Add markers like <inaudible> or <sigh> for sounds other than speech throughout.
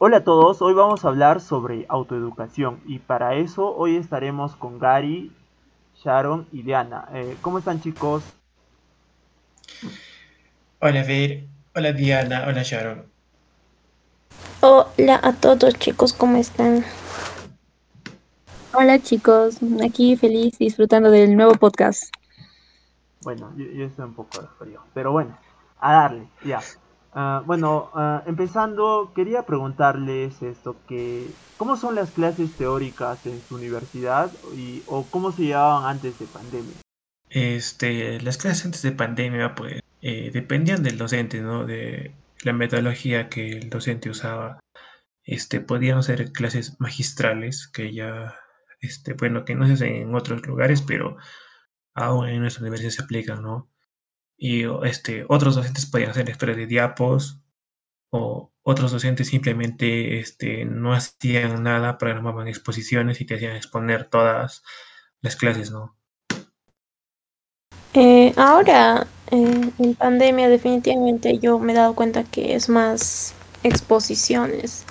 Hola a todos, hoy vamos a hablar sobre autoeducación y para eso hoy estaremos con Gary, Sharon y Diana. Eh, ¿Cómo están chicos? Hola Ver, hola Diana, hola Sharon. Hola a todos chicos, ¿cómo están? Hola chicos, aquí feliz disfrutando del nuevo podcast. Bueno, yo, yo estoy un poco de frío, pero bueno, a darle, ya. Ah, bueno, ah, empezando, quería preguntarles esto, que ¿cómo son las clases teóricas en su universidad y, o cómo se llevaban antes de pandemia? Este, las clases antes de pandemia, pues, eh, dependían del docente, ¿no? De la metodología que el docente usaba. Este, podían ser clases magistrales, que ya, este, bueno, que no se hacen en otros lugares, pero aún en nuestra universidad se aplican, ¿no? Y este, otros docentes podían hacer lectura de diapos, o otros docentes simplemente este, no hacían nada, programaban exposiciones y te hacían exponer todas las clases, ¿no? Eh, ahora, eh, en pandemia, definitivamente yo me he dado cuenta que es más exposiciones.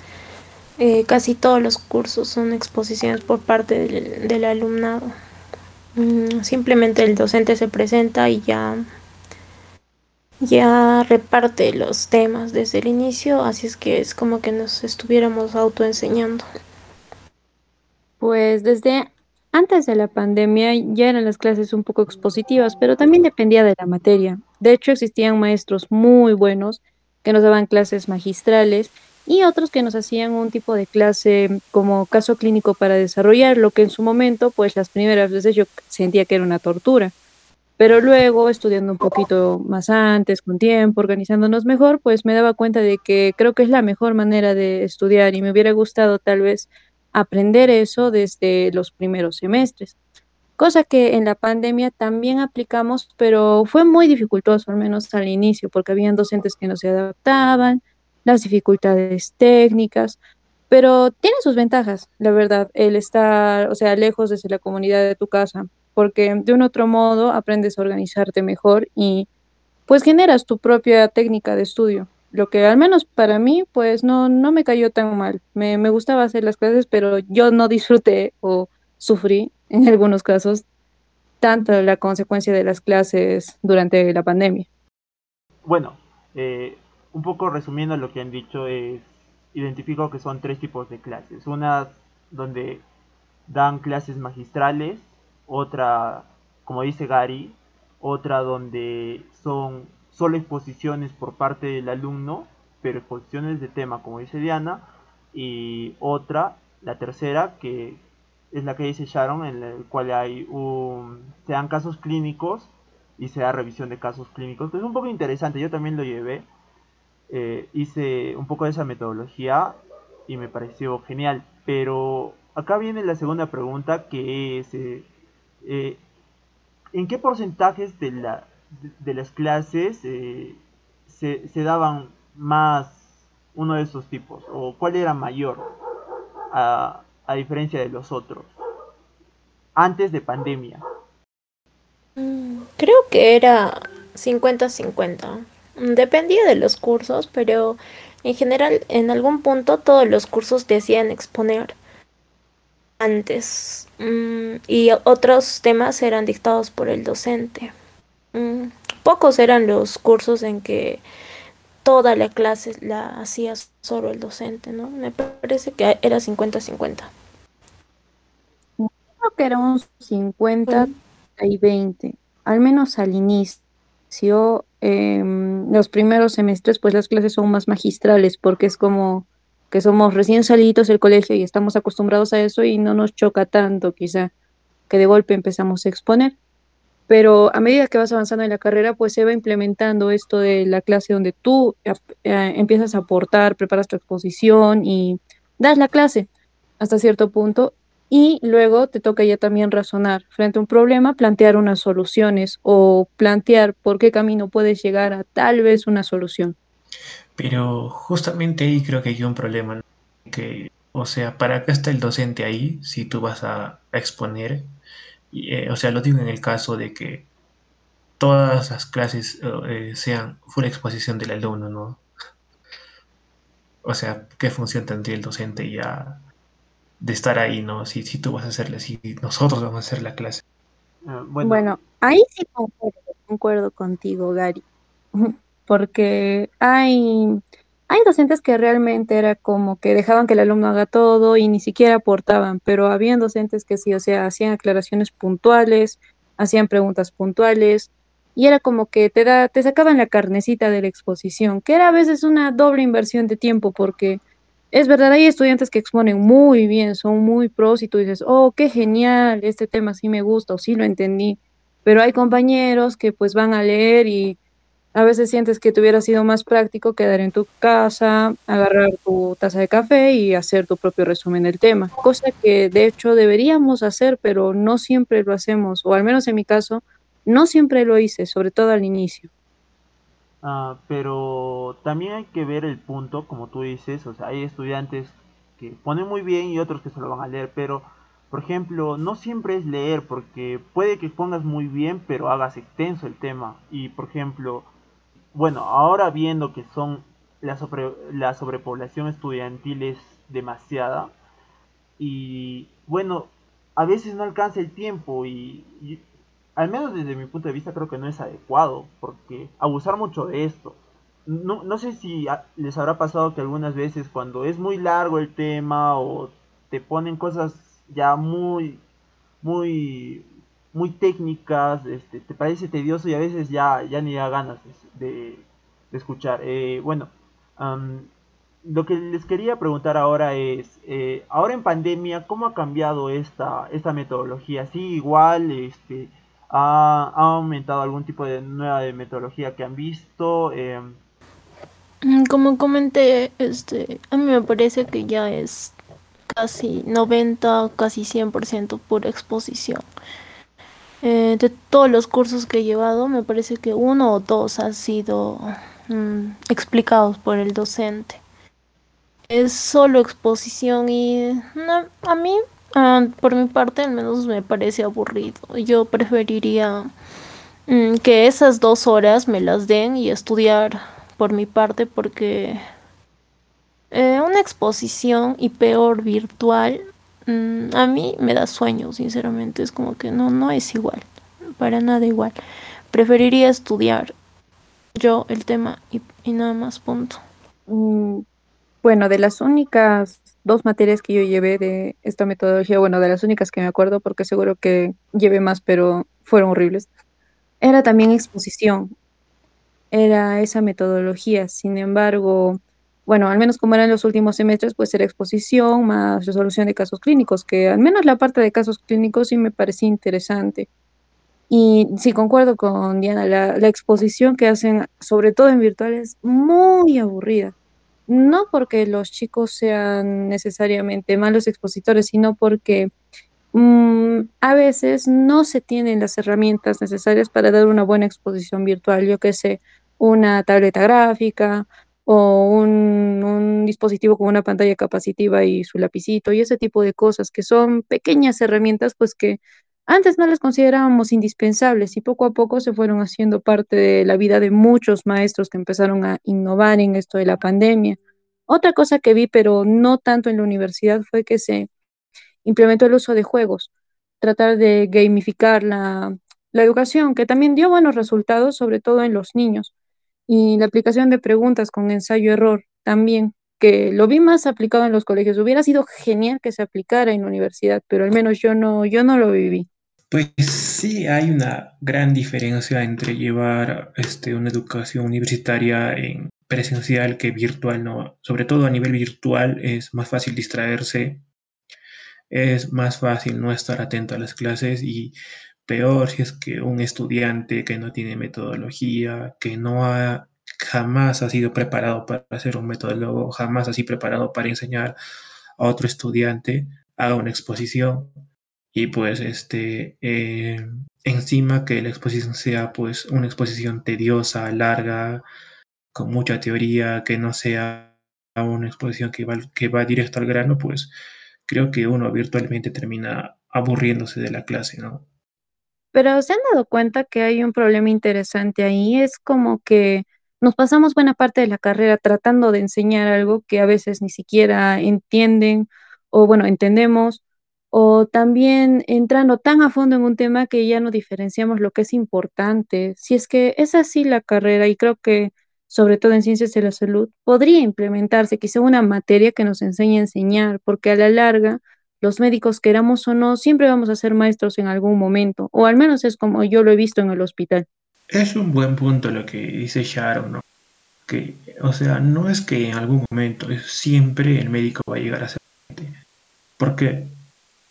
Eh, casi todos los cursos son exposiciones por parte del, del alumnado. Mm, simplemente el docente se presenta y ya ya reparte los temas desde el inicio, así es que es como que nos estuviéramos autoenseñando. Pues desde antes de la pandemia ya eran las clases un poco expositivas, pero también dependía de la materia. De hecho, existían maestros muy buenos que nos daban clases magistrales y otros que nos hacían un tipo de clase como caso clínico para desarrollar, lo que en su momento, pues las primeras veces yo sentía que era una tortura. Pero luego, estudiando un poquito más antes, con tiempo, organizándonos mejor, pues me daba cuenta de que creo que es la mejor manera de estudiar y me hubiera gustado tal vez aprender eso desde los primeros semestres. Cosa que en la pandemia también aplicamos, pero fue muy dificultoso, al menos al inicio, porque habían docentes que no se adaptaban, las dificultades técnicas, pero tiene sus ventajas, la verdad, el estar, o sea, lejos desde la comunidad de tu casa, porque de un otro modo aprendes a organizarte mejor y pues generas tu propia técnica de estudio. Lo que al menos para mí pues no, no me cayó tan mal. Me, me gustaba hacer las clases, pero yo no disfruté o sufrí <laughs> en algunos casos tanto la consecuencia de las clases durante la pandemia. Bueno, eh, un poco resumiendo lo que han dicho es, identifico que son tres tipos de clases. Una donde dan clases magistrales, otra, como dice Gary, otra donde son solo exposiciones por parte del alumno, pero exposiciones de tema, como dice Diana, y otra, la tercera, que es la que dice Sharon, en la cual hay un, se dan casos clínicos y se da revisión de casos clínicos. es un poco interesante, yo también lo llevé, eh, hice un poco de esa metodología y me pareció genial, pero acá viene la segunda pregunta que es... Eh, eh, ¿en qué porcentajes de, la, de, las clases eh, se, daban más uno de esos tipos? ¿O cuál era mayor a, a diferencia de los otros? Antes de pandemia. Mm, creo que era 50-50. Dependía de los cursos, pero en general en algún punto todos los cursos te hacían exponer antes mm, y otros temas eran dictados por el docente. Mm, pocos eran los cursos en que toda la clase la hacía solo el docente, ¿no? Me parece que era 50-50. Creo que era un 50 y 20, al menos al inicio. Em, los primeros semestres, pues las clases son más magistrales porque es como que somos recién salidos del colegio y estamos acostumbrados a eso y no nos choca tanto quizá que de golpe empezamos a exponer. Pero a medida que vas avanzando en la carrera, pues se va implementando esto de la clase donde tú eh, empiezas a aportar, preparas tu exposición y das la clase hasta cierto punto y luego te toca ya también razonar frente a un problema, plantear unas soluciones o plantear por qué camino puedes llegar a tal vez una solución. Pero justamente ahí creo que hay un problema, que, o sea, ¿para qué está el docente ahí si tú vas a, exponer? Y, eh, o sea, lo digo en el caso de que todas las clases eh, sean full exposición del alumno, ¿no? o sea, ¿qué función tendría el docente ya de estar ahí, ¿no? Si, si tú vas a hacerle, si nosotros vamos a hacer la clase. Ah, bueno. bueno, ahí sí concuerdo, concuerdo contigo, Gary, <laughs> porque hay hay docentes que realmente era como que dejaban que el alumno haga todo y ni siquiera aportaban, pero habían docentes que sí, o sea, hacían aclaraciones puntuales, hacían preguntas puntuales y era como que te da, te sacaban la carnecita de la exposición, que era a veces una doble inversión de tiempo porque es verdad, hay estudiantes que exponen muy bien, son muy pros y tú dices, oh, qué genial, este tema sí me gusta o sí lo entendí, pero hay compañeros que pues van a leer y a veces sientes que te hubiera sido más práctico quedar en tu casa, agarrar tu taza de café y hacer tu propio resumen del tema, cosa que de hecho deberíamos hacer, pero no siempre lo hacemos, o al menos en mi caso, no siempre lo hice, sobre todo al inicio. Ah, pero también hay que ver el punto, como tú dices, o sea, hay estudiantes que ponen muy bien y otros que se lo van a leer, pero por ejemplo, no siempre es leer, porque puede que pongas muy bien, pero hagas extenso el tema. Y por ejemplo, bueno, ahora viendo que son la, la sobrepoblación estudiantil es demasiada y bueno, a veces no alcanza el tiempo y, al menos desde mi punto de vista creo que no es adecuado porque abusar mucho de esto. No, no sé si les habrá pasado que algunas veces cuando es muy largo el tema o te ponen cosas ya muy muy muy técnicas, este, te parece tedioso y a veces ya, ya ni da ganas de, escuchar. Eh, bueno, lo que les quería preguntar ahora es, eh, ahora en pandemia, ¿cómo ha cambiado esta, esta metodología? ¿Sí igual este, ha, aumentado algún tipo de nueva de metodología que han visto? Em, mm, como comenté, este, a mí me parece que ya es casi 90, casi 100% pura exposición. Eh, de todos los cursos que he llevado, me parece que uno o dos han sido mm, explicados por el docente. Es solo exposición y a mí, ah, por mi parte, al menos me parece aburrido. Yo preferiría mm, que esas dos horas me las den y estudiar por mi parte porque eh, una exposición y peor virtual Mm, a mí me da sueño, sinceramente. Es como que no, no es igual. Para nada igual. Preferiría estudiar yo el tema y, nada más, punto. Mm, bueno, de las únicas dos materias que yo llevé de esta metodología, bueno, de las únicas que me acuerdo, porque seguro que llevé más, pero fueron horribles, era también exposición. Era esa metodología. Sin embargo, bueno, al menos como eran los últimos semestres, pues era exposición más resolución de casos clínicos, que al menos la parte de casos clínicos sí me parecía interesante. Y sí, concuerdo con Diana, la, exposición que hacen, sobre todo en virtual, es muy aburrida. No porque los chicos sean necesariamente malos expositores, sino porque mm, a veces no se tienen las herramientas necesarias para dar una buena exposición virtual. Yo que sé, una tableta gráfica, o un, dispositivo con una pantalla capacitiva y su lapicito y ese tipo de cosas que son pequeñas herramientas pues que antes no las considerábamos indispensables y poco a poco se fueron haciendo parte de la vida de muchos maestros que empezaron a innovar en esto de la pandemia. Otra cosa que vi, pero no tanto en la universidad, fue que se implementó el uso de juegos, tratar de gamificar la, la educación, que también dio buenos resultados, sobre todo en los niños y la aplicación de preguntas con ensayo-error también, que lo vi más aplicado en los colegios. Hubiera sido genial que se aplicara en la universidad, pero al menos yo no, yo no lo viví. Pues sí, hay una gran diferencia entre llevar este, una educación universitaria en presencial que virtual, ¿no? Sobre todo a nivel virtual es más fácil distraerse, es más fácil no estar atento a las clases y Peor si es que un estudiante que no tiene metodología, que no ha jamás ha sido preparado para ser un metodólogo, jamás ha sido preparado para enseñar a otro estudiante, haga una exposición y pues este eh, encima que la exposición sea pues una exposición tediosa, larga, con mucha teoría, que no sea una exposición que va, que va directo al grano, pues creo que uno virtualmente termina aburriéndose de la clase, ¿no? Pero se han dado cuenta que hay un problema interesante ahí, es como que nos pasamos buena parte de la carrera tratando de enseñar algo que a veces ni siquiera entienden o bueno, entendemos, o también entrando tan a fondo en un tema que ya no diferenciamos lo que es importante. Si es que es así la carrera, y creo que sobre todo en ciencias de la salud, podría implementarse quizá una materia que nos enseñe a enseñar, porque a la larga, los médicos, queramos o no, siempre vamos a ser maestros en algún momento, o al menos es como yo lo he visto en el hospital. Es un buen punto lo que dice Sharon, ¿no? Que, o sea, no es que en algún momento, siempre el médico va a llegar a ser porque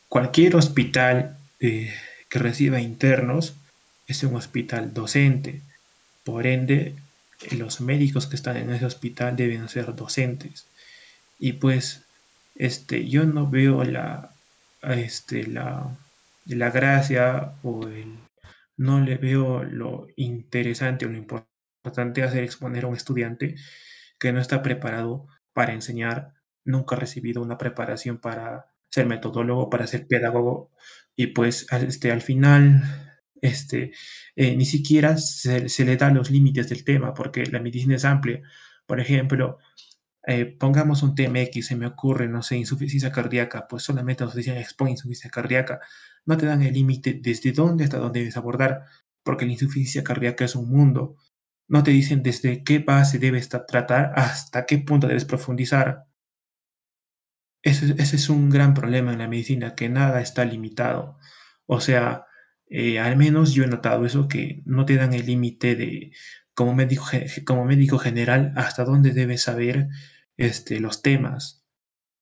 cualquier hospital eh, que reciba internos es un hospital docente. Por ende, los médicos que están en ese hospital deben ser docentes. Y pues, este, yo no veo la, este, la, la gracia o el, no le veo lo interesante o lo importante hacer exponer a un estudiante que no está preparado para enseñar, nunca ha recibido una preparación para ser metodólogo, para ser pedagogo, y pues este, al final este, eh, ni siquiera se, se, le da los límites del tema, porque la medicina es amplia. Por ejemplo, eh, pongamos un tema X, se me ocurre, no sé, insuficiencia cardíaca, pues solamente nos dicen expone insuficiencia cardíaca, no te dan el límite desde dónde hasta dónde debes abordar, porque la insuficiencia cardíaca es un mundo. No te dicen desde qué base debes tratar hasta qué punto debes profundizar. Ese, es un gran problema en la medicina, que nada está limitado. O sea, eh, al menos yo he notado eso, que no te dan el límite de, como médico, como médico general, hasta dónde debes saber este, los temas.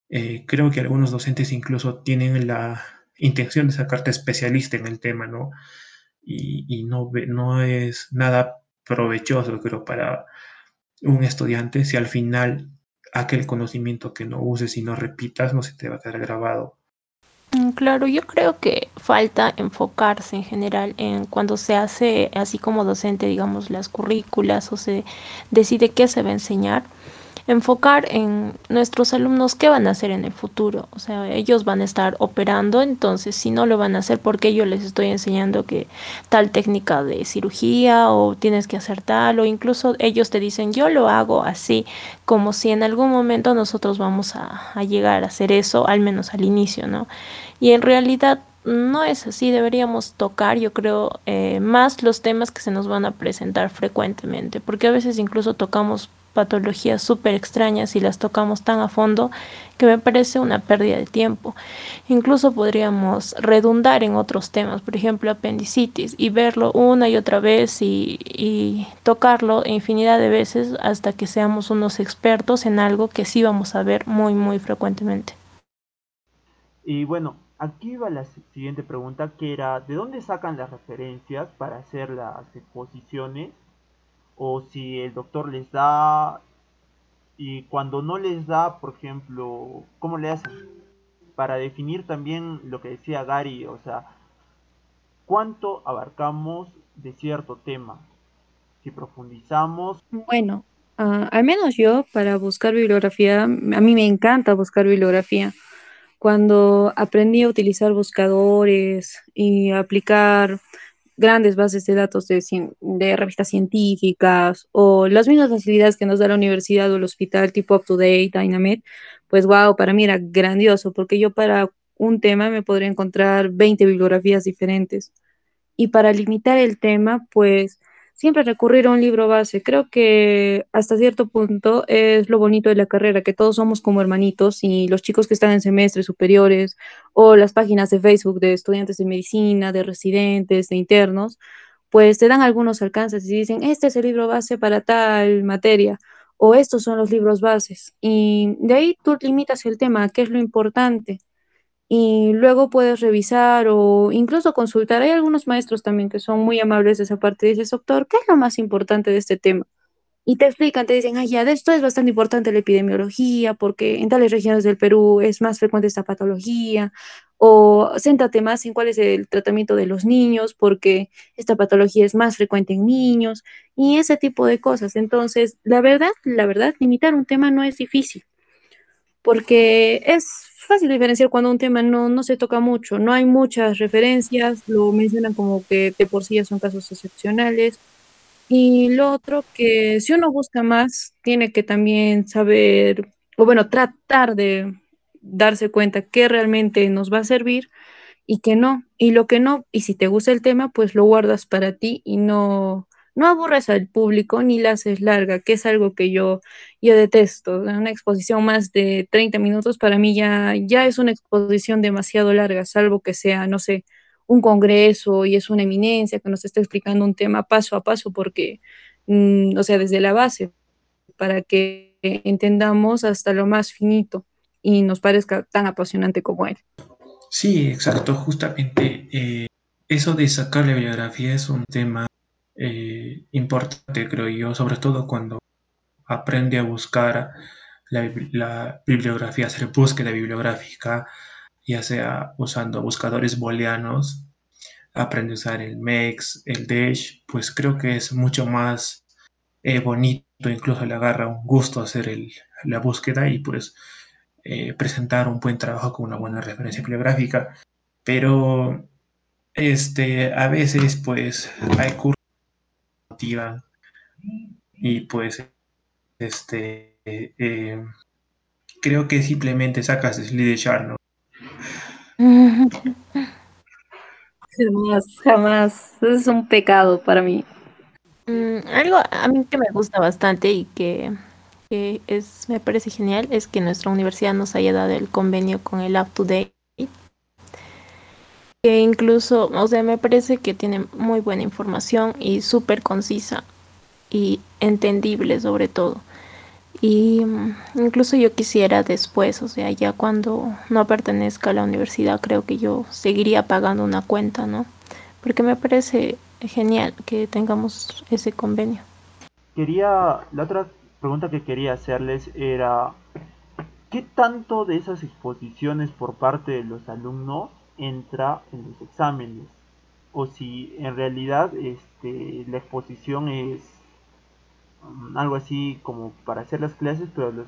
Eh, creo que algunos docentes incluso tienen la intención de sacarte especialista en el tema, ¿no? Y, y no, no es nada provechoso, creo, para un estudiante si al final aquel conocimiento que no uses y no repitas no se te va a quedar grabado. Mm, claro, yo creo que falta enfocarse en general en cuando se hace así como docente, digamos, las currículas o se decide qué se va a enseñar enfocar en nuestros alumnos qué van a hacer en el futuro. O sea, ellos van a estar operando, entonces si no lo van a hacer porque yo les estoy enseñando que tal técnica de cirugía o tienes que hacer tal o incluso ellos te dicen yo lo hago así, como si en algún momento nosotros vamos a, llegar a hacer eso, al menos al inicio, ¿no? Y en realidad no es así, deberíamos tocar, yo creo, eh, más los temas que se nos van a presentar frecuentemente, porque a veces incluso tocamos patologías súper extrañas y las tocamos tan a fondo que me parece una pérdida de tiempo. Incluso podríamos redundar en otros temas, por ejemplo apendicitis, y verlo una y otra vez y, tocarlo infinidad de veces hasta que seamos unos expertos en algo que sí vamos a ver muy, muy frecuentemente. Y bueno, aquí va la siguiente pregunta que era, ¿de dónde sacan las referencias para hacer las exposiciones o si el doctor les da y cuando no les da, por ejemplo, ¿cómo le hacen? Para definir también lo que decía Gary, o sea, ¿cuánto abarcamos de cierto tema? Si profundizamos. Bueno, uh, al menos yo para buscar bibliografía, a mí me encanta buscar bibliografía. Cuando aprendí a utilizar buscadores y aplicar grandes bases de datos de, de, revistas científicas o las mismas facilidades que nos da la universidad o el hospital tipo UpToDate, Dynamed, pues wow, para mí era grandioso porque yo para un tema me podría encontrar 20 bibliografías diferentes. Y para limitar el tema, pues siempre recurrir a un libro base. Creo que hasta cierto punto es lo bonito de la carrera, que todos somos como hermanitos y los chicos que están en semestres superiores o las páginas de Facebook de estudiantes de medicina, de residentes, de internos, pues te dan algunos alcances y dicen, este es el libro base para tal materia o estos son los libros bases. Y de ahí tú limitas el tema, qué es lo importante y luego puedes revisar o incluso consultar. Hay algunos maestros también que son muy amables de esa parte. Dices, doctor, ¿qué es lo más importante de este tema? Y te explican, te dicen, ay, ya, de esto es bastante importante la epidemiología, porque en tales regiones del Perú es más frecuente esta patología, o céntrate más en cuál es el tratamiento de los niños, porque esta patología es más frecuente en niños, y ese tipo de cosas. Entonces, la verdad, la verdad, limitar un tema no es difícil, porque es fácil diferenciar cuando un tema no, no se toca mucho, no hay muchas referencias, lo mencionan como que de por sí son casos excepcionales, Y lo otro que si uno busca más, tiene que también saber, o bueno, tratar de darse cuenta qué realmente nos va a servir y que no. Y lo que no, y si te gusta el tema, pues lo guardas para ti y no, no aburres al público ni la haces larga, que es algo que yo, yo detesto. Una exposición más de 30 minutos para mí ya, ya es una exposición demasiado larga, salvo que sea, no sé, un congreso y es una eminencia que nos está explicando un tema paso a paso, porque, mm, o sea, desde la base, para que entendamos hasta lo más finito y nos parezca tan apasionante como él. Sí, exacto. Justamente eh, eso de sacar la bibliografía es un tema eh, importante, creo yo, sobre todo cuando aprende a buscar la, la bibliografía, hacer búsqueda bibliográfica, ya sea usando buscadores booleanos, aprende a usar el MEX, el DASH, pues creo que es mucho más eh, bonito, incluso le agarra un gusto hacer la búsqueda y pues eh, presentar un buen trabajo con una buena referencia bibliográfica. Pero este, a veces pues hay cursos motivan y pues este eh, creo que simplemente sacas el de Char, ¿no? <laughs> Jamás, jamás. Es un pecado para mí. Mm, algo a mí que me gusta bastante y que, que es, me parece genial es que nuestra universidad nos haya dado el convenio con el Up to Date. Que incluso, o sea, me parece que tiene muy buena información y súper concisa y entendible sobre todo. Y mm, incluso yo quisiera después, o sea, ya cuando no pertenezca a la universidad, creo que yo seguiría pagando una cuenta, ¿no? Porque me parece genial que tengamos ese convenio. Quería, la otra pregunta que quería hacerles era, ¿qué tanto de esas exposiciones por parte de los alumnos entra en los exámenes? O si en realidad este, la exposición es um, algo así como para hacer las clases, pero los,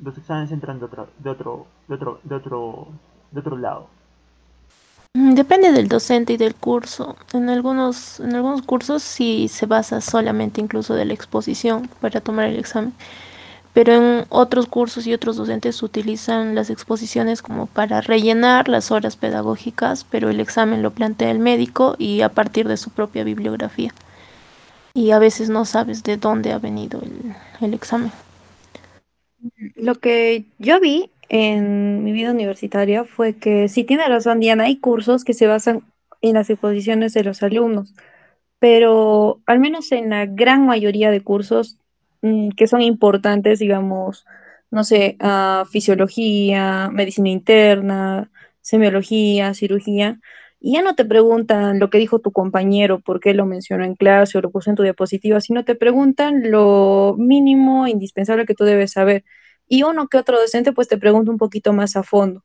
los exámenes entran de otro, de otro, de otro, de otro, de otro lado. Mm, Depende del docente y del curso. En algunos, en algunos cursos sí se basa solamente incluso de la exposición para tomar el examen. Pero en otros cursos y otros docentes utilizan las exposiciones como para rellenar las horas pedagógicas, pero el examen lo plantea el médico y a partir de su propia bibliografía. Y a veces no sabes de dónde ha venido el, examen. Lo que yo vi en mi vida universitaria fue que sí tiene razón Diana, hay cursos que se basan en las exposiciones de los alumnos, pero al menos en la gran mayoría de cursos que son importantes, digamos, no sé, ah, fisiología, medicina interna, semiología, cirugía, y ya no te preguntan lo que dijo tu compañero, por qué lo mencionó en clase o lo puso en tu diapositiva, sino te preguntan lo mínimo indispensable que tú debes saber. Y uno que otro docente pues te pregunta un poquito más a fondo,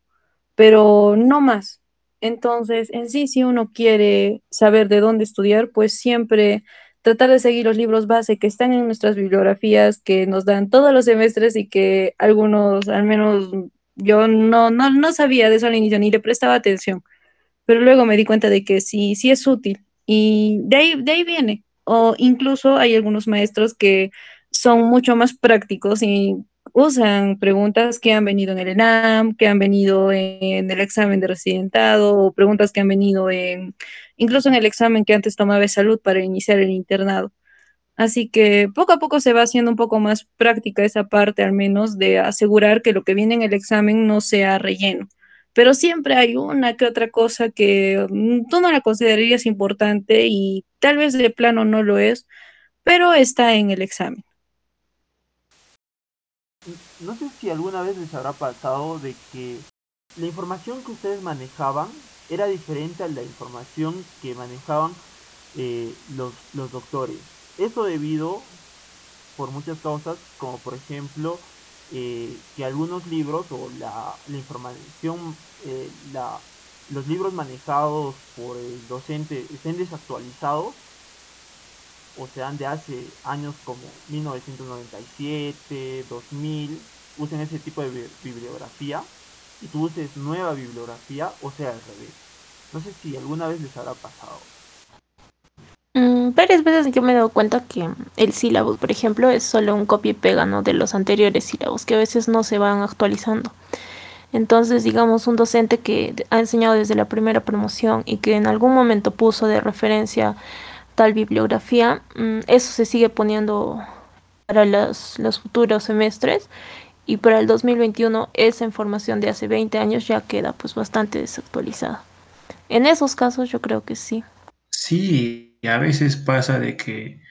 pero no más. Entonces, en sí, si uno quiere saber de dónde estudiar, pues siempre tratar de seguir los libros base que están en nuestras bibliografías, que nos dan todos los semestres y que algunos, al menos yo no, no, no sabía de eso al inicio ni le prestaba atención, pero luego me di cuenta de que sí, sí es útil y de ahí, de ahí viene. O incluso hay algunos maestros que son mucho más prácticos y usan preguntas que han venido en el ENAM, que han venido en el examen de residentado o preguntas que han venido en incluso en el examen que antes tomaba de salud para iniciar el internado. Así que poco a poco se va haciendo un poco más práctica esa parte, al menos de asegurar que lo que viene en el examen no sea relleno. Pero siempre hay una que otra cosa que mm, tú no la considerarías importante y tal vez de plano no lo es, pero está en el examen. No sé si alguna vez les habrá pasado de que la información que ustedes manejaban era diferente a la información que manejaban eh, los, los doctores. Eso debido por muchas causas, como por ejemplo eh, que algunos libros o la, la información, eh, la, los libros manejados por el docente estén desactualizados o sean de hace años como 1997, 2000, usen ese tipo de bi- bibliografía y tú uses nueva bibliografía o sea al revés. No sé si alguna vez les habrá pasado. Mm, varias veces yo me he dado cuenta que el sílabo, por ejemplo, es solo un copia y pega ¿no? de los anteriores sílabos, que a veces no se van actualizando. Entonces, digamos, un docente que ha enseñado desde la primera promoción y que en algún momento puso de referencia tal bibliografía, mm, eso se sigue poniendo para los, futuros semestres y para el 2021 esa información de hace 20 años ya queda pues bastante desactualizada. En esos casos yo creo que sí. Sí, a veces pasa de que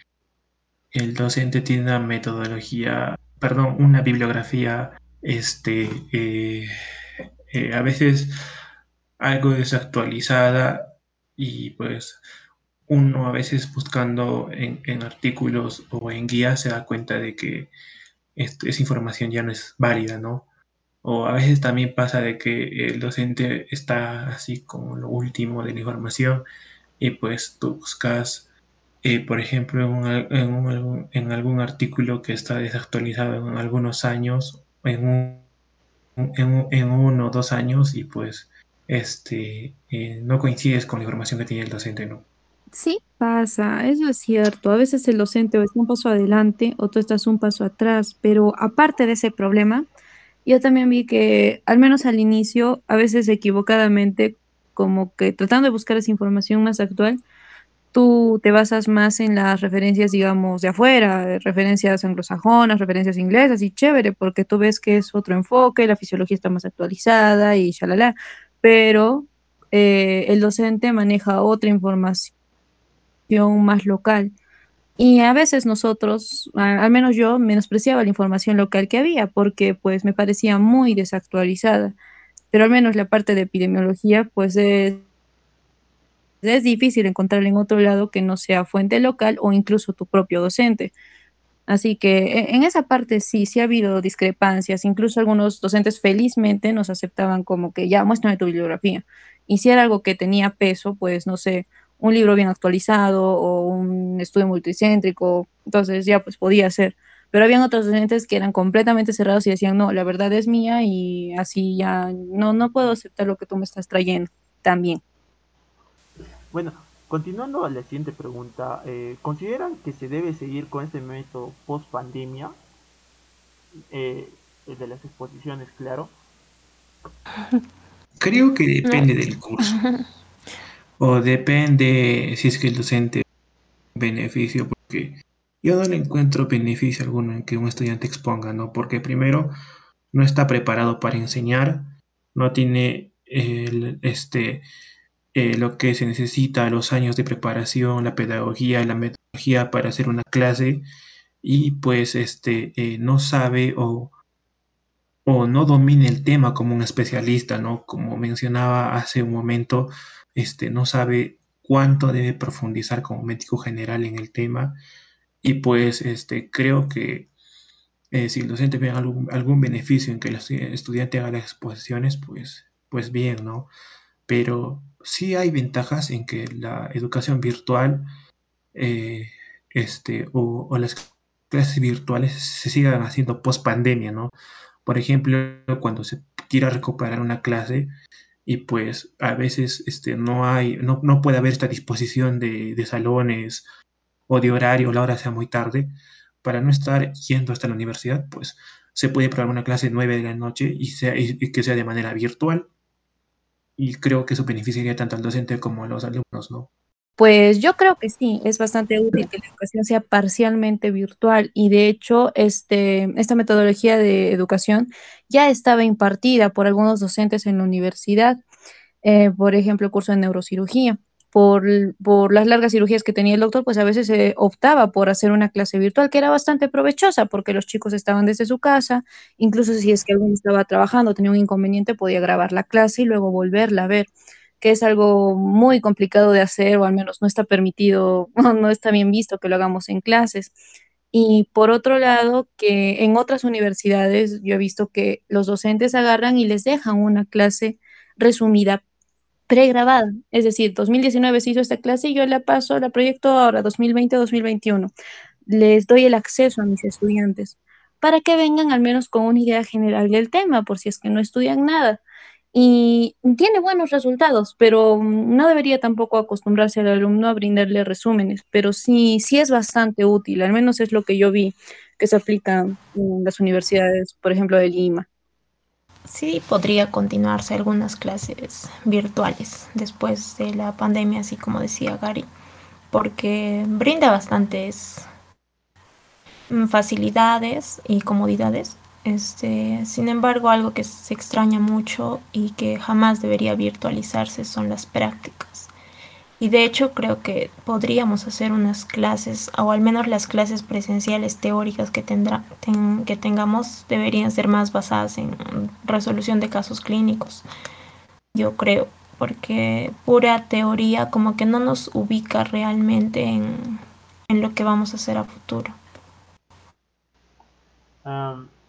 el docente tiene una metodología, perdón, una bibliografía, este, eh, eh, a veces algo desactualizada y pues uno a veces buscando en, artículos o en guías se da cuenta de que esa información ya no es válida, ¿no? O a veces también pasa de que el docente está así como lo último de la información y pues tú buscas, eh, por ejemplo, en, algún artículo que está desactualizado en algunos años, en, en, uno o dos años y pues este, eh, no coincides con la información que tiene el docente, ¿no? Sí, pasa, eso es cierto. A veces el docente o está un paso adelante o tú estás un paso atrás, pero aparte de ese problema, yo también vi que, al menos al inicio, a veces equivocadamente, como que tratando de buscar esa información más actual, tú te basas más en las referencias, digamos, de afuera, referencias anglosajonas, referencias inglesas, y chévere, porque tú ves que es otro enfoque, la fisiología está más actualizada y shalala, pero eh, el docente maneja otra información más local. Y a veces nosotros, al menos yo, menospreciaba la información local que había porque pues me parecía muy desactualizada. Pero al menos la parte de epidemiología pues es, es difícil encontrarla en otro lado que no sea fuente local o incluso tu propio docente. Así que e, en esa parte sí, sí ha habido discrepancias. Incluso algunos docentes felizmente nos aceptaban como que ya muéstrame tu bibliografía. Y si era algo que tenía peso, pues no sé, un libro bien actualizado o un estudio multicéntrico, entonces ya pues podía ser. Pero habían otros docentes que eran completamente cerrados y decían, no, la verdad es mía y así ya no, no puedo aceptar lo que tú me estás trayendo también. Bueno, continuando a la siguiente pregunta, eh, ¿consideran que se debe seguir con este método post pandemia? Eh, el de las exposiciones, claro. Creo que depende del curso. <laughs> O depende si es que el docente beneficio, porque yo no le encuentro beneficio alguno en que un estudiante exponga, ¿no? Porque primero no está preparado para enseñar, no tiene este, eh, lo que se necesita, los años de preparación, la pedagogía, la metodología para hacer una clase y pues este, eh, no sabe o, o no domina el tema como un especialista, ¿no? Como mencionaba hace un momento, este, no sabe cuánto debe profundizar como médico general en el tema y pues este, creo que eh, si el docente ve algún, beneficio en que el estudiante haga las exposiciones, pues, pues bien, ¿no? Pero sí hay ventajas en que la educación virtual eh, este, o, o, las clases virtuales se sigan haciendo post pandemia, ¿no? Por ejemplo, cuando se quiera recuperar una clase, y pues a veces este, no hay, no, no puede haber esta disposición de, de, salones o de horario, la hora sea muy tarde, para no estar yendo hasta la universidad, pues se puede probar una clase 9 de la noche y, sea, y que sea de manera virtual. Y creo que eso beneficiaría tanto al docente como a los alumnos, ¿no? Pues yo creo que sí, es bastante útil que la educación sea parcialmente virtual y de hecho este, esta metodología de educación ya estaba impartida por algunos docentes en la universidad, eh, por ejemplo, el curso de neurocirugía. Por, por, las largas cirugías que tenía el doctor, pues a veces se optaba por hacer una clase virtual que era bastante provechosa porque los chicos estaban desde su casa, incluso si es que alguien estaba trabajando, tenía un inconveniente, podía grabar la clase y luego volverla a ver que es algo muy complicado de hacer o al menos no está permitido, <laughs> no está bien visto que lo hagamos en clases. Y por otro lado, que en otras universidades yo he visto que los docentes agarran y les dejan una clase resumida pregrabada. Es decir, 2019 se hizo esta clase y yo la paso, la proyecto ahora, 2020-2021. Les doy el acceso a mis estudiantes para que vengan al menos con una idea general del tema, por si es que no estudian nada y tiene buenos resultados, pero no debería tampoco acostumbrarse al alumno a brindarle resúmenes, pero sí, sí es bastante útil, al menos es lo que yo vi que se aplica en las universidades, por ejemplo, de Lima. Sí, podría continuarse algunas clases virtuales después de la pandemia, así como decía Gary, porque brinda bastantes facilidades y comodidades este, sin embargo, algo que se extraña mucho y que jamás debería virtualizarse son las prácticas. Y de hecho creo que podríamos hacer unas clases, o al menos las clases presenciales teóricas que, tendrá, que tengamos deberían ser más basadas en resolución de casos clínicos. Yo creo, porque pura teoría como que no nos ubica realmente en, en lo que vamos a hacer a futuro.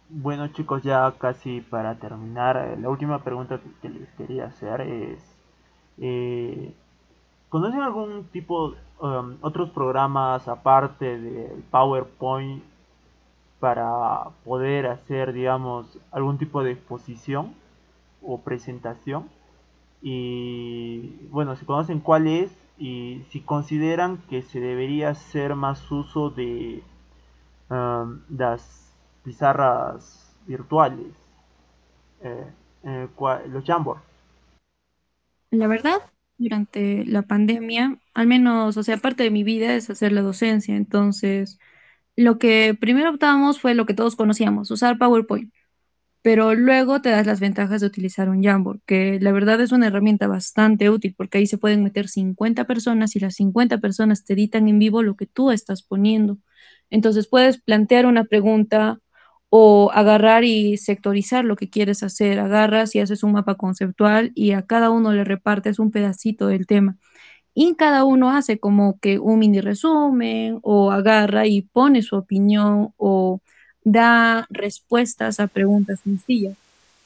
Bueno chicos, ya casi para terminar, eh, la última pregunta que, les quería hacer es, eh, ¿conocen algún tipo, um, otros programas aparte del PowerPoint para poder hacer, digamos, algún tipo de exposición o presentación? Y bueno, si conocen cuál es y si consideran que se debería hacer más uso de um, las pizarras virtuales, eh, los Jamboard. La verdad, durante la pandemia, al menos, o sea, parte de mi vida es hacer la docencia, entonces lo que primero optábamos fue lo que todos conocíamos, usar PowerPoint, pero luego te das las ventajas de utilizar un Jamboard, que la verdad es una herramienta bastante útil porque ahí se pueden meter 50 personas y las 50 personas te editan en vivo lo que tú estás poniendo. Entonces puedes plantear una pregunta o agarrar y sectorizar lo que quieres hacer. Agarras y haces un mapa conceptual y a cada uno le repartes un pedacito del tema. Y cada uno hace como que un mini resumen o agarra y pone su opinión o da respuestas a preguntas sencillas.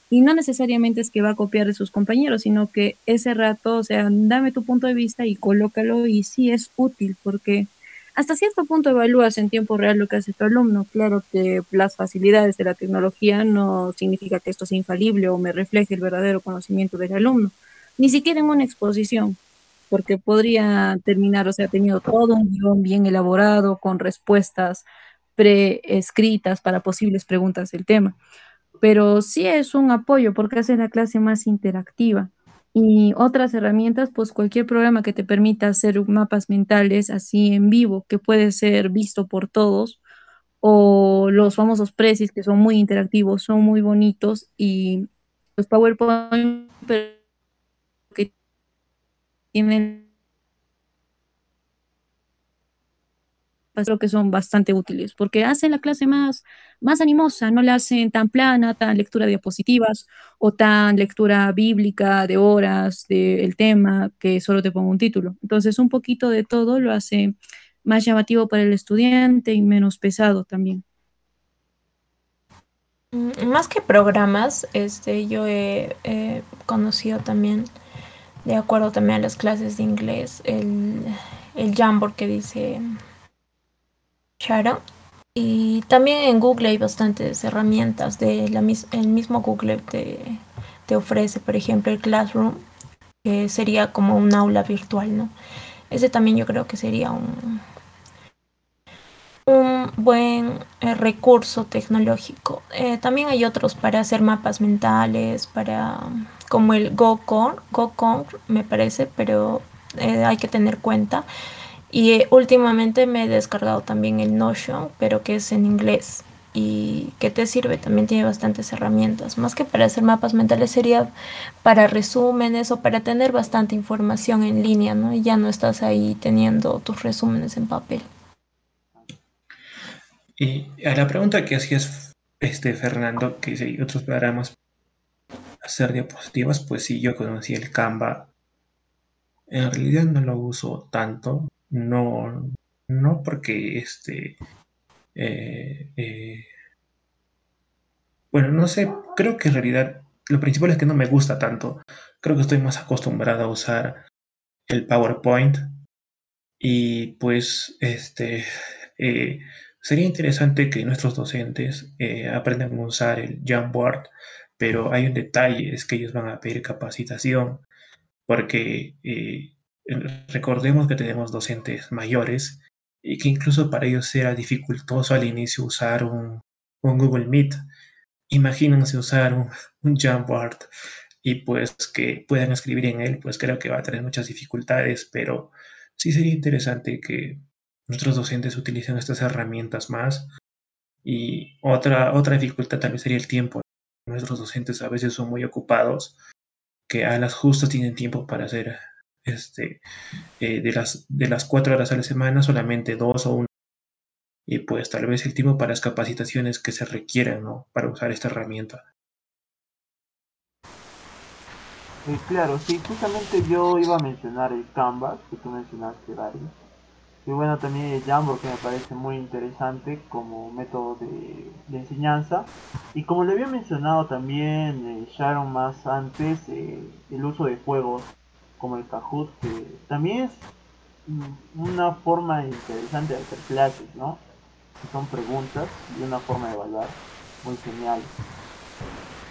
Y no necesariamente es que va a copiar de sus compañeros, sino que ese rato, o sea, dame tu punto de vista y colócalo y sí es útil porque hasta cierto punto evalúas en tiempo real lo que hace tu alumno. Claro que las facilidades de la tecnología no significa que esto sea infalible o me refleje el verdadero conocimiento del alumno, ni siquiera en una exposición, porque podría terminar, o sea, tenido todo un guion bien elaborado con respuestas preescritas para posibles preguntas del tema. Pero sí es un apoyo porque hace la clase más interactiva y otras herramientas, pues cualquier programa que te permita hacer mapas mentales así en vivo, que puede ser visto por todos, o los famosos precis que son muy interactivos, son muy bonitos, y los PowerPoint que tienen creo que son bastante útiles porque hacen la clase más, más animosa, no la hacen tan plana, tan lectura de diapositivas o tan lectura bíblica de horas del tema que solo te pongo un título. Entonces un poquito de todo lo hace más llamativo para el estudiante y menos pesado también. Mm, más que programas, este, yo he, conocido también, de acuerdo también a las clases de inglés, el, el Jamboard que dice Shadow. Y también en Google hay bastantes herramientas. De la, el mismo Google te, te ofrece, por ejemplo, el Classroom, que sería como un aula virtual, ¿no? Ese también yo creo que sería un, un buen eh, recurso tecnológico. Eh, también hay otros para hacer mapas mentales, para como el GoCon, GoCon me parece, pero eh, hay que tener cuenta y eh, últimamente me he descargado también el Notion, pero que es en inglés. ¿Y que te sirve? También tiene bastantes herramientas. Más que para hacer mapas mentales sería para resúmenes o para tener bastante información en línea, ¿no? Y ya no estás ahí teniendo tus resúmenes en papel. Y a la pregunta que hacías, este, Fernando, que si otros programas hacer diapositivas, pues sí, yo conocí el Canva. En realidad no lo uso tanto, no, no porque este, eh, eh, bueno, no sé, creo que en realidad lo principal es que no me gusta tanto. Creo que estoy más acostumbrado a usar el PowerPoint y pues este eh, sería interesante que nuestros docentes aprendan a usar el Jamboard pero hay un detalle, es que ellos van a pedir capacitación, porque recordemos que tenemos docentes mayores y que incluso para ellos era dificultoso al inicio usar un, Google Meet. Imagínense usar un, un Jamboard y pues que puedan escribir en él, pues creo que va a tener muchas dificultades, pero sí sería interesante que nuestros docentes utilicen estas herramientas más. Y otra, otra dificultad también sería el tiempo. Nuestros docentes a veces son muy ocupados, que a las justas tienen tiempo para hacer este, eh, de, las, de las cuatro horas a la semana, solamente dos o una. Y pues tal vez el tiempo para las capacitaciones que se requieran ¿no? para usar esta herramienta. Eh, claro, sí, justamente yo iba a mencionar el Canvas que tú mencionaste, Gary. Y bueno, también el Jamboard que me parece muy interesante como método de, enseñanza. Y como le había mencionado también eh, Sharon más antes, eh, el uso de juegos como el Kahoot, que también es una forma interesante de hacer clases, ¿no? son preguntas y una forma de evaluar muy genial.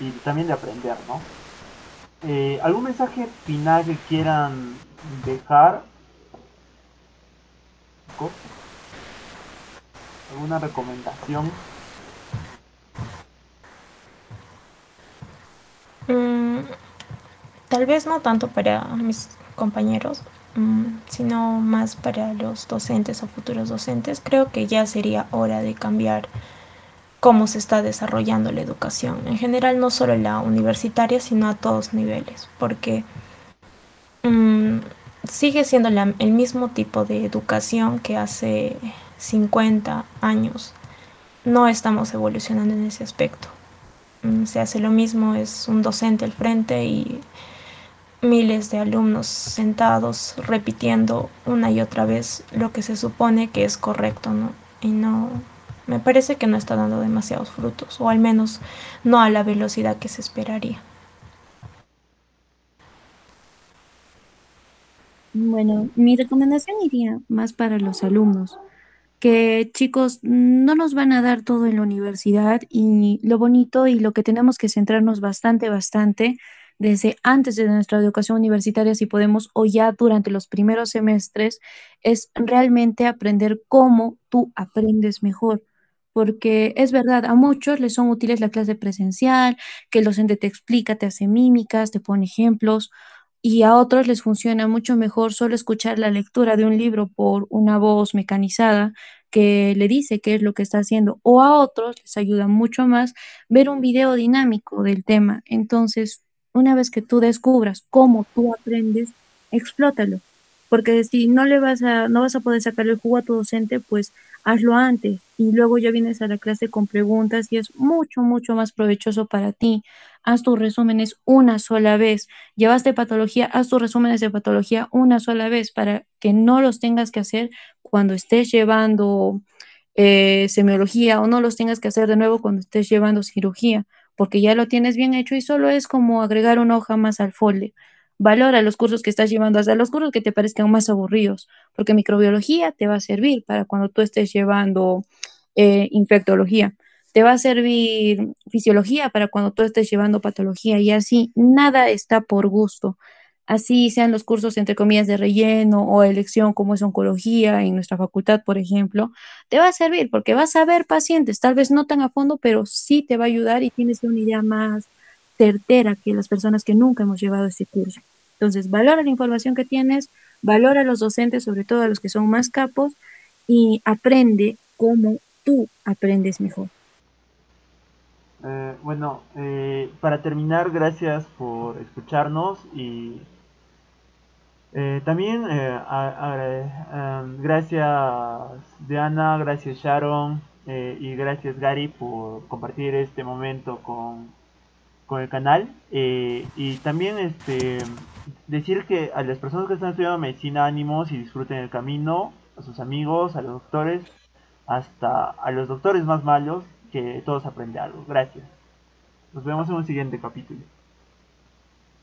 Y también de aprender, ¿no? Eh, ¿Algún mensaje final que quieran dejar? ¿Alguna recomendación? Mm, tal vez no tanto para mis compañeros, mm, sino más para los docentes o futuros docentes. Creo que ya sería hora de cambiar cómo se está desarrollando la educación, en general no solo la universitaria, sino a todos niveles, porque mm, sigue siendo el mismo tipo de educación que hace 50 años. No estamos evolucionando en ese aspecto. Mm, se hace lo mismo, es un docente al frente y miles de alumnos sentados repitiendo una y otra vez lo que se supone que es correcto, ¿no? Y no, me parece que no está dando demasiados frutos, o al menos no a la velocidad que se esperaría. Bueno, mi recomendación iría más para los alumnos, que chicos no nos van a dar todo en la universidad y lo bonito y lo que tenemos que centrarnos bastante, bastante desde antes de nuestra educación universitaria, si podemos, o ya durante los primeros semestres, es realmente aprender cómo tú aprendes mejor porque es verdad, a muchos les son útiles la clase presencial, que el docente te explica, te hace mímicas, te pone ejemplos, y a otros les funciona mucho mejor solo escuchar la lectura de un libro por una voz mecanizada que le dice qué es lo que está haciendo, o a otros les ayuda mucho más ver un video dinámico del tema. Entonces, una vez que tú descubras cómo tú aprendes, explótalo, porque si no le vas a no vas a poder sacar el jugo a tu docente, pues hazlo antes y luego ya vienes a la clase con preguntas y es mucho, mucho más provechoso para ti. Haz tus resúmenes una sola vez. Llevaste patología, haz tus resúmenes de patología una sola vez para que no los tengas que hacer cuando estés llevando eh, semiología o no los tengas que hacer de nuevo cuando estés llevando cirugía, porque ya lo tienes bien hecho y solo es como agregar una hoja más al folder. Valora los cursos que estás llevando, hasta los cursos que te parezcan más aburridos, porque microbiología te va a servir para cuando tú estés llevando eh, infectología. Te va a servir fisiología para cuando tú estés llevando patología y así, nada está por gusto. Así sean los cursos entre comillas de relleno o elección como es oncología en nuestra facultad, por ejemplo, te va a servir porque vas a ver pacientes, tal vez no tan a fondo, pero sí te va a ayudar y tienes una idea más certera que las personas que nunca hemos llevado este curso. Entonces, valora la información que tienes, valora a los docentes, sobre todo a los que son más capos, y aprende cómo tú aprendes mejor. Eh, bueno, eh, para terminar, gracias por escucharnos y eh, también gracias Diana, gracias Sharon y gracias Gary por compartir este momento con con el canal. Eh, y también este decir que a las personas que están estudiando medicina ánimos y disfruten el camino a sus amigos a los doctores hasta a los doctores más malos que todos aprenden algo. Gracias. Nos vemos en un siguiente capítulo